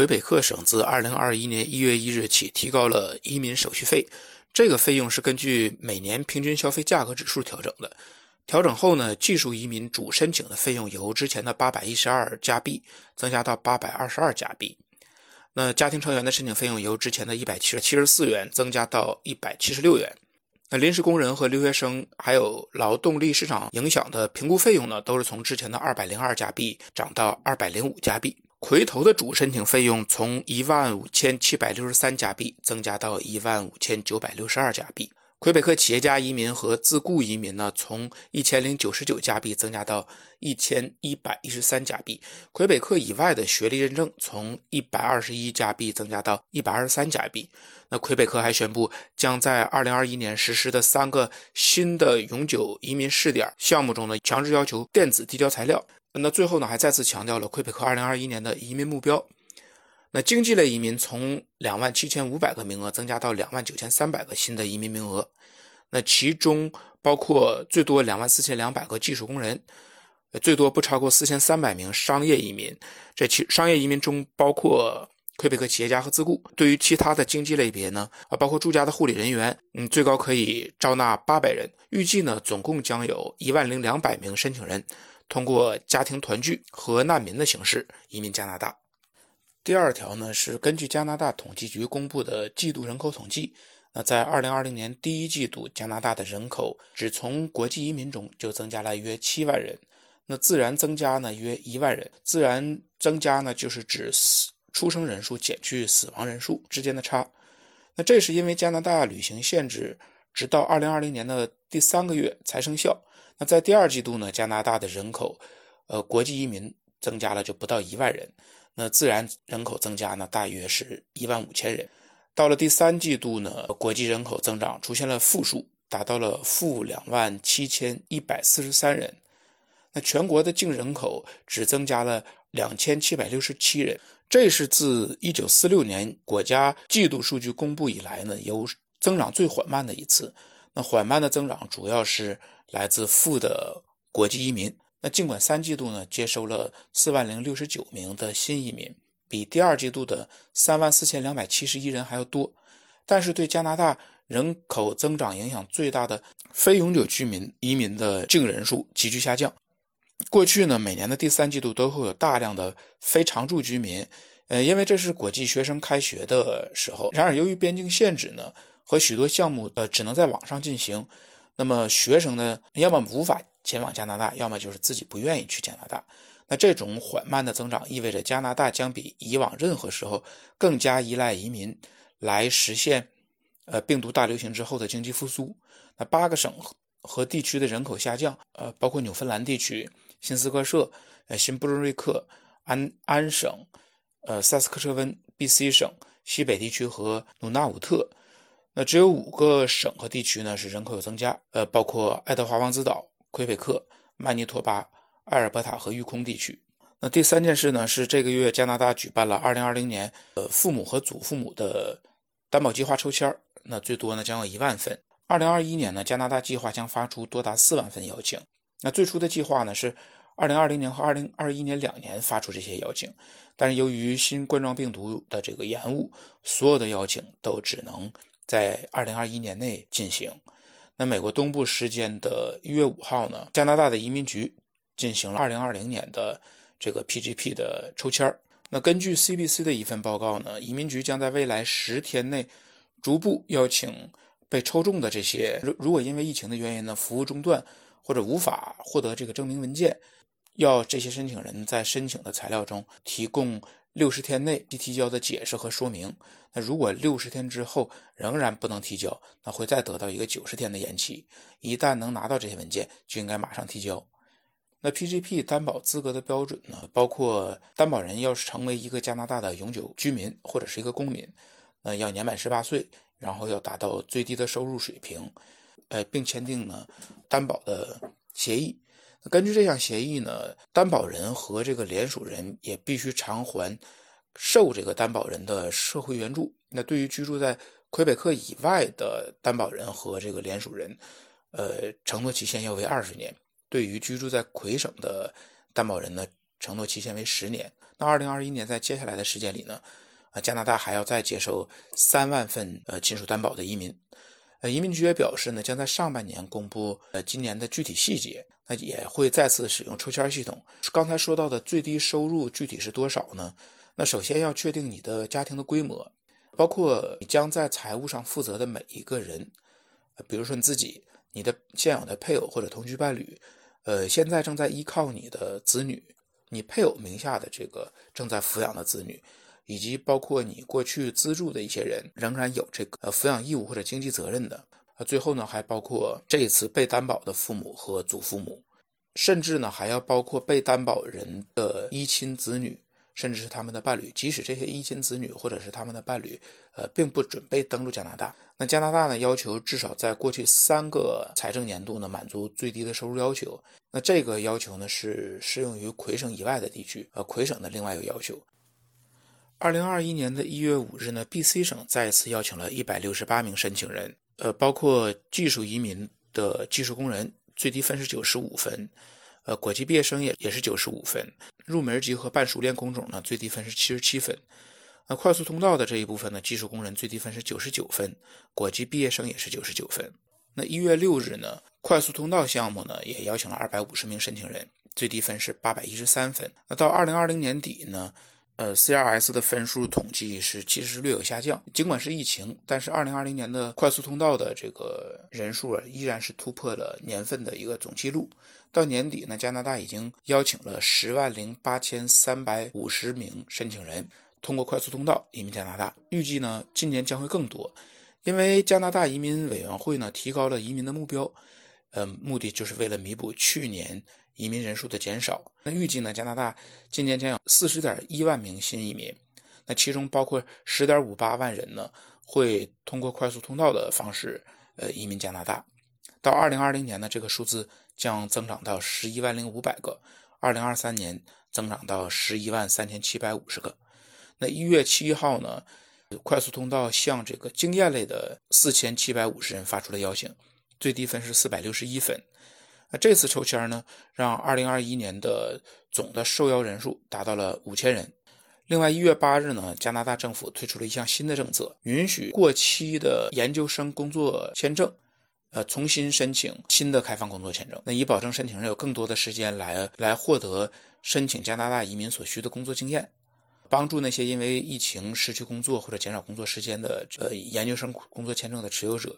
魁北克省自2021年1月1日起提高了移民手续费，这个费用是根据每年平均消费价格指数调整的。调整后呢，技术移民主申请的费用由之前的812加币增加到822加币。那家庭成员的申请费用由之前的一百七十七十四元增加到一百七十六元。那临时工人和留学生还有劳动力市场影响的评估费用呢，都是从之前的二百零二加币涨到二百零五加币。魁头的主申请费用从一万五千七百六十三加币增加到一万五千九百六十二加币。魁北克企业家移民和自雇移民呢，从一千零九十九加币增加到一千一百一十三加币。魁北克以外的学历认证从一百二十一加币增加到一百二十三加币。那魁北克还宣布，将在二零二一年实施的三个新的永久移民试点项目中呢，强制要求电子递交材料。那最后呢，还再次强调了魁北克二零二一年的移民目标。那经济类移民从两万七千五百个名额增加到两万九千三百个新的移民名额，那其中包括最多两万四千两百个技术工人，最多不超过四千三百名商业移民。这其商业移民中包括魁北克企业家和自雇。对于其他的经济类别呢，啊，包括住家的护理人员，嗯，最高可以招纳八百人。预计呢，总共将有一万零两百名申请人通过家庭团聚和难民的形式移民加拿大。第二条呢是根据加拿大统计局公布的季度人口统计，那在二零二零年第一季度，加拿大的人口只从国际移民中就增加了约七万人，那自然增加呢约一万人。自然增加呢就是指死出生人数减去死亡人数之间的差，那这是因为加拿大旅行限制直到二零二零年的第三个月才生效。那在第二季度呢，加拿大的人口，呃，国际移民增加了就不到一万人。那自然人口增加呢，大约是一万五千人。到了第三季度呢，国际人口增长出现了负数，达到了负两万七千一百四十三人。那全国的净人口只增加了两千七百六十七人，这是自一九四六年国家季度数据公布以来呢，有增长最缓慢的一次。那缓慢的增长主要是来自负的国际移民。那尽管三季度呢接收了四万零六十九名的新移民，比第二季度的三万四千两百七十一人还要多，但是对加拿大人口增长影响最大的非永久居民移民的净人数急剧下降。过去呢，每年的第三季度都会有大量的非常住居民，呃，因为这是国际学生开学的时候。然而，由于边境限制呢和许多项目呃只能在网上进行，那么学生呢要么无法。前往加拿大，要么就是自己不愿意去加拿大。那这种缓慢的增长意味着加拿大将比以往任何时候更加依赖移民来实现，呃，病毒大流行之后的经济复苏。那八个省和地区的人口下降，呃，包括纽芬兰地区、新斯科舍、呃，新布伦瑞克、安安省、呃，萨斯克彻温、B.C 省、西北地区和努纳武特。那只有五个省和地区呢是人口有增加，呃，包括爱德华王子岛。魁北克、曼尼托巴、埃尔伯塔和育空地区。那第三件事呢，是这个月加拿大举办了2020年呃父母和祖父母的担保计划抽签那最多呢将有一万份。2021年呢，加拿大计划将发出多达四万份邀请。那最初的计划呢是2020年和2021年两年发出这些邀请，但是由于新冠状病毒的这个延误，所有的邀请都只能在2021年内进行。那美国东部时间的一月五号呢，加拿大的移民局进行了二零二零年的这个 PGP 的抽签那根据 CBC 的一份报告呢，移民局将在未来十天内逐步邀请被抽中的这些，如如果因为疫情的原因呢，服务中断或者无法获得这个证明文件，要这些申请人在申请的材料中提供。六十天内提交的解释和说明，那如果六十天之后仍然不能提交，那会再得到一个九十天的延期。一旦能拿到这些文件，就应该马上提交。那 PGP 担保资格的标准呢？包括担保人要是成为一个加拿大的永久居民或者是一个公民，呃，要年满十八岁，然后要达到最低的收入水平，呃，并签订呢担保的协议。根据这项协议呢，担保人和这个联署人也必须偿还受这个担保人的社会援助。那对于居住在魁北克以外的担保人和这个联署人，呃，承诺期限要为二十年；对于居住在魁省的担保人呢，承诺期限为十年。那二零二一年在接下来的时间里呢，啊，加拿大还要再接受三万份呃亲属担保的移民。呃，移民局也表示呢，将在上半年公布呃今年的具体细节。那也会再次使用抽签系统。刚才说到的最低收入具体是多少呢？那首先要确定你的家庭的规模，包括你将在财务上负责的每一个人，比如说你自己、你的现有的配偶或者同居伴侣，呃，现在正在依靠你的子女，你配偶名下的这个正在抚养的子女，以及包括你过去资助的一些人，仍然有这个呃抚养义务或者经济责任的。最后呢，还包括这一次被担保的父母和祖父母，甚至呢还要包括被担保人的一亲子女，甚至是他们的伴侣。即使这些一亲子女或者是他们的伴侣，呃，并不准备登陆加拿大，那加拿大呢要求至少在过去三个财政年度呢满足最低的收入要求。那这个要求呢是适用于魁省以外的地区，呃，魁省的另外一个要求。二零二一年的一月五日呢，B.C 省再次邀请了一百六十八名申请人。呃，包括技术移民的技术工人，最低分是九十五分；呃，国际毕业生也也是九十五分；入门级和半熟练工种呢，最低分是七十七分。那快速通道的这一部分呢，技术工人最低分是九十九分，国际毕业生也是九十九分。那一月六日呢，快速通道项目呢，也邀请了二百五十名申请人，最低分是八百一十三分。那到二零二零年底呢？呃，CRS 的分数统计是其实是略有下降，尽管是疫情，但是2020年的快速通道的这个人数啊，依然是突破了年份的一个总记录。到年底呢，加拿大已经邀请了十万零八千三百五十名申请人通过快速通道移民加拿大，预计呢今年将会更多，因为加拿大移民委员会呢提高了移民的目标，呃，目的就是为了弥补去年。移民人数的减少，那预计呢？加拿大今年将有四十点一万名新移民，那其中包括十点五八万人呢，会通过快速通道的方式，呃，移民加拿大。到二零二零年呢，这个数字将增长到十一万零五百个，二零二三年增长到十一万三千七百五十个。那一月七号呢，快速通道向这个经验类的四千七百五十人发出了邀请，最低分是四百六十一分。那这次抽签呢，让2021年的总的受邀人数达到了五千人。另外，一月八日呢，加拿大政府推出了一项新的政策，允许过期的研究生工作签证，呃，重新申请新的开放工作签证。那以保证申请人有更多的时间来来获得申请加拿大移民所需的工作经验，帮助那些因为疫情失去工作或者减少工作时间的呃研究生工作签证的持有者。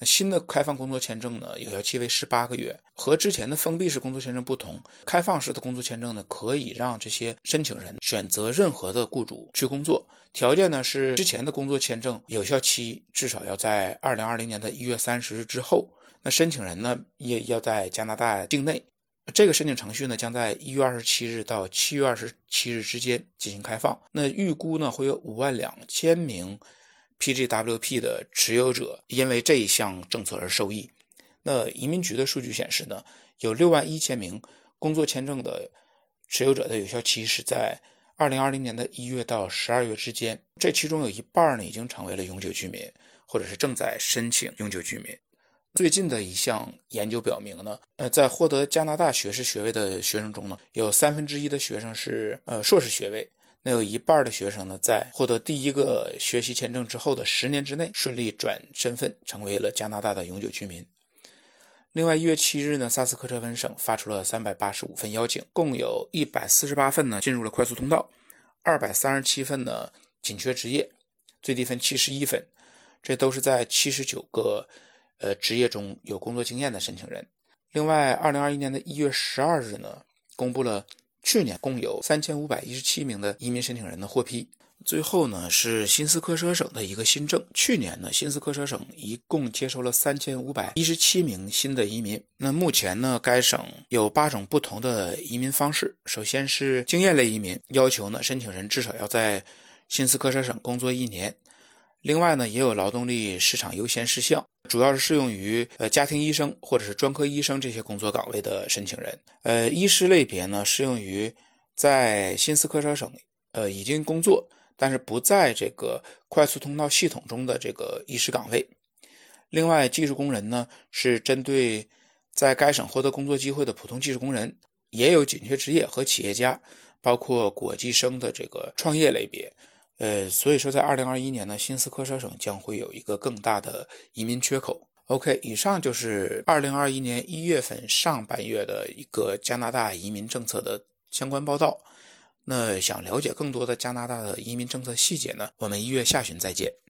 那新的开放工作签证呢，有效期为十八个月，和之前的封闭式工作签证不同。开放式的工作签证呢，可以让这些申请人选择任何的雇主去工作，条件呢是之前的工作签证有效期至少要在二零二零年的一月三十日之后。那申请人呢也要在加拿大境内。这个申请程序呢将在一月二十七日到七月二十七日之间进行开放。那预估呢会有五万两千名。PGWP 的持有者因为这一项政策而受益。那移民局的数据显示呢，有六万一千名工作签证的持有者的有效期是在二零二零年的一月到十二月之间。这其中有一半呢已经成为了永久居民，或者是正在申请永久居民。最近的一项研究表明呢，呃，在获得加拿大学士学位的学生中呢，有三分之一的学生是呃硕士学位。那有一半的学生呢，在获得第一个学习签证之后的十年之内，顺利转身份成为了加拿大的永久居民。另外，一月七日呢，萨斯科彻温省发出了三百八十五份邀请，共有一百四十八份呢进入了快速通道，二百三十七份呢紧缺职业，最低分七十一分，这都是在七十九个呃职业中有工作经验的申请人。另外，二零二一年的一月十二日呢，公布了。去年共有三千五百一十七名的移民申请人的获批。最后呢，是新斯科舍省的一个新政。去年呢，新斯科舍省一共接收了三千五百一十七名新的移民。那目前呢，该省有八种不同的移民方式。首先是经验类移民，要求呢申请人至少要在新斯科舍省工作一年。另外呢，也有劳动力市场优先事项，主要是适用于呃家庭医生或者是专科医生这些工作岗位的申请人。呃，医师类别呢，适用于在新斯科舍省呃已经工作，但是不在这个快速通道系统中的这个医师岗位。另外，技术工人呢，是针对在该省获得工作机会的普通技术工人，也有紧缺职业和企业家，包括国际生的这个创业类别。呃，所以说在二零二一年呢，新斯科舍省将会有一个更大的移民缺口。OK，以上就是二零二一年一月份上半月的一个加拿大移民政策的相关报道。那想了解更多的加拿大的移民政策细节呢？我们一月下旬再见。